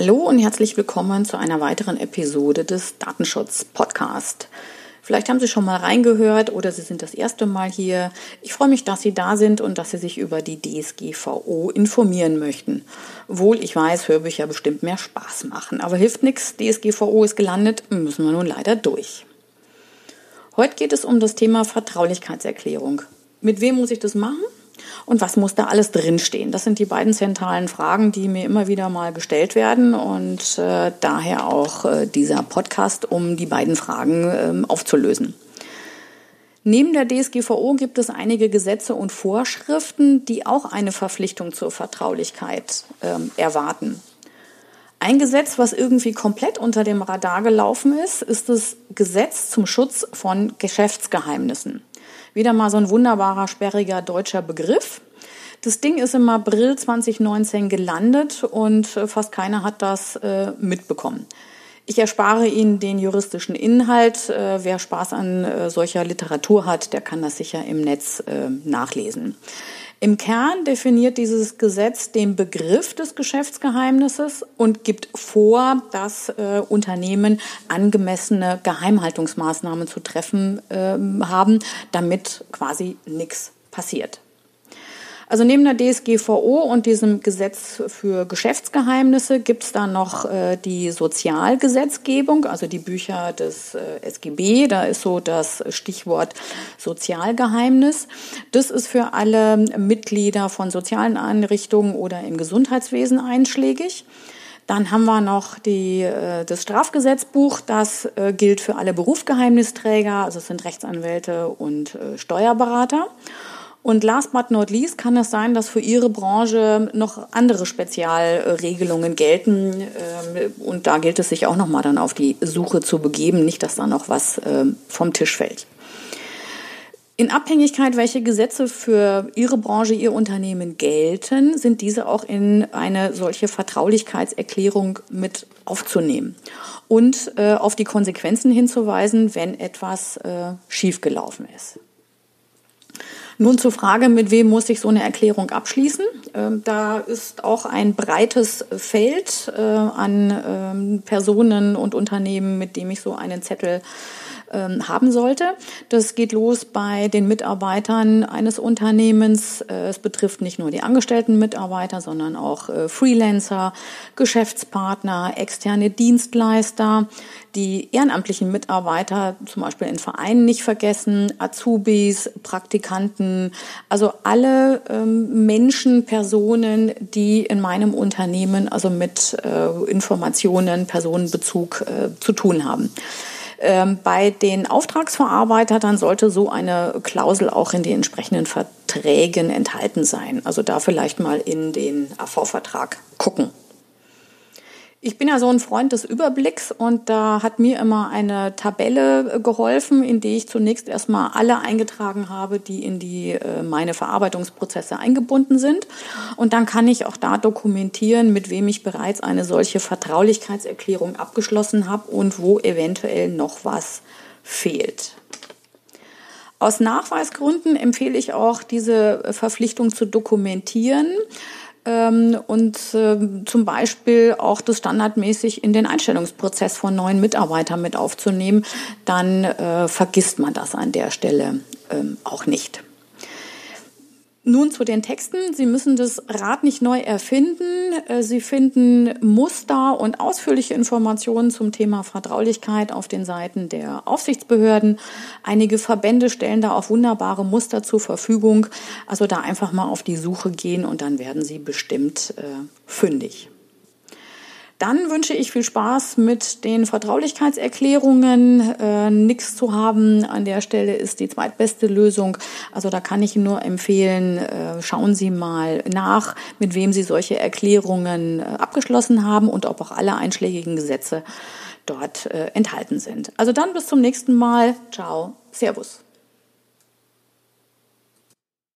Hallo und herzlich willkommen zu einer weiteren Episode des Datenschutz Podcast. Vielleicht haben Sie schon mal reingehört oder Sie sind das erste Mal hier. Ich freue mich, dass Sie da sind und dass Sie sich über die DSGVO informieren möchten. Wohl, ich weiß, Hörbücher bestimmt mehr Spaß machen, aber hilft nichts. DSGVO ist gelandet, müssen wir nun leider durch. Heute geht es um das Thema Vertraulichkeitserklärung. Mit wem muss ich das machen? Und was muss da alles drinstehen? Das sind die beiden zentralen Fragen, die mir immer wieder mal gestellt werden und äh, daher auch äh, dieser Podcast, um die beiden Fragen äh, aufzulösen. Neben der DSGVO gibt es einige Gesetze und Vorschriften, die auch eine Verpflichtung zur Vertraulichkeit ähm, erwarten. Ein Gesetz, was irgendwie komplett unter dem Radar gelaufen ist, ist das Gesetz zum Schutz von Geschäftsgeheimnissen. Wieder mal so ein wunderbarer, sperriger deutscher Begriff. Das Ding ist im April 2019 gelandet und äh, fast keiner hat das äh, mitbekommen. Ich erspare Ihnen den juristischen Inhalt. Äh, wer Spaß an äh, solcher Literatur hat, der kann das sicher im Netz äh, nachlesen. Im Kern definiert dieses Gesetz den Begriff des Geschäftsgeheimnisses und gibt vor, dass äh, Unternehmen angemessene Geheimhaltungsmaßnahmen zu treffen äh, haben, damit quasi nichts passiert. Also neben der DSGVO und diesem Gesetz für Geschäftsgeheimnisse gibt es dann noch äh, die Sozialgesetzgebung, also die Bücher des äh, SGB. Da ist so das Stichwort Sozialgeheimnis. Das ist für alle Mitglieder von sozialen Einrichtungen oder im Gesundheitswesen einschlägig. Dann haben wir noch die, äh, das Strafgesetzbuch, das äh, gilt für alle Berufsgeheimnisträger, also es sind Rechtsanwälte und äh, Steuerberater. Und last but not least kann es sein, dass für Ihre Branche noch andere Spezialregelungen gelten. Ähm, und da gilt es sich auch nochmal dann auf die Suche zu begeben, nicht, dass da noch was ähm, vom Tisch fällt. In Abhängigkeit, welche Gesetze für Ihre Branche, Ihr Unternehmen gelten, sind diese auch in eine solche Vertraulichkeitserklärung mit aufzunehmen und äh, auf die Konsequenzen hinzuweisen, wenn etwas äh, schiefgelaufen ist. Nun zur Frage, mit wem muss ich so eine Erklärung abschließen? Ähm, da ist auch ein breites Feld äh, an ähm, Personen und Unternehmen, mit dem ich so einen Zettel ähm, haben sollte. Das geht los bei den Mitarbeitern eines Unternehmens. Äh, es betrifft nicht nur die angestellten Mitarbeiter, sondern auch äh, Freelancer, Geschäftspartner, externe Dienstleister, die ehrenamtlichen Mitarbeiter, zum Beispiel in Vereinen nicht vergessen, Azubis, Praktikanten, also alle ähm, Menschen, Personen, die in meinem Unternehmen also mit äh, Informationen, Personenbezug äh, zu tun haben. Ähm, bei den Auftragsverarbeitern sollte so eine Klausel auch in den entsprechenden Verträgen enthalten sein. Also da vielleicht mal in den AV-Vertrag gucken. Ich bin ja so ein Freund des Überblicks und da hat mir immer eine Tabelle äh, geholfen, in die ich zunächst erstmal alle eingetragen habe, die in die äh, meine Verarbeitungsprozesse eingebunden sind. Und dann kann ich auch da dokumentieren, mit wem ich bereits eine solche Vertraulichkeitserklärung abgeschlossen habe und wo eventuell noch was fehlt. Aus Nachweisgründen empfehle ich auch, diese Verpflichtung zu dokumentieren und ähm, zum Beispiel auch das standardmäßig in den Einstellungsprozess von neuen Mitarbeitern mit aufzunehmen, dann äh, vergisst man das an der Stelle ähm, auch nicht. Nun zu den Texten. Sie müssen das Rad nicht neu erfinden. Äh, Sie finden Muster und ausführliche Informationen zum Thema Vertraulichkeit auf den Seiten der Aufsichtsbehörden. Einige Verbände stellen da auch wunderbare Muster zur Verfügung. Also da einfach mal auf die Suche gehen und dann werden Sie bestimmt äh, fündig. Dann wünsche ich viel Spaß mit den Vertraulichkeitserklärungen. Äh, Nichts zu haben an der Stelle ist die zweitbeste Lösung. Also da kann ich nur empfehlen, äh, schauen Sie mal nach, mit wem Sie solche Erklärungen äh, abgeschlossen haben und ob auch alle einschlägigen Gesetze dort äh, enthalten sind. Also dann bis zum nächsten Mal. Ciao. Servus.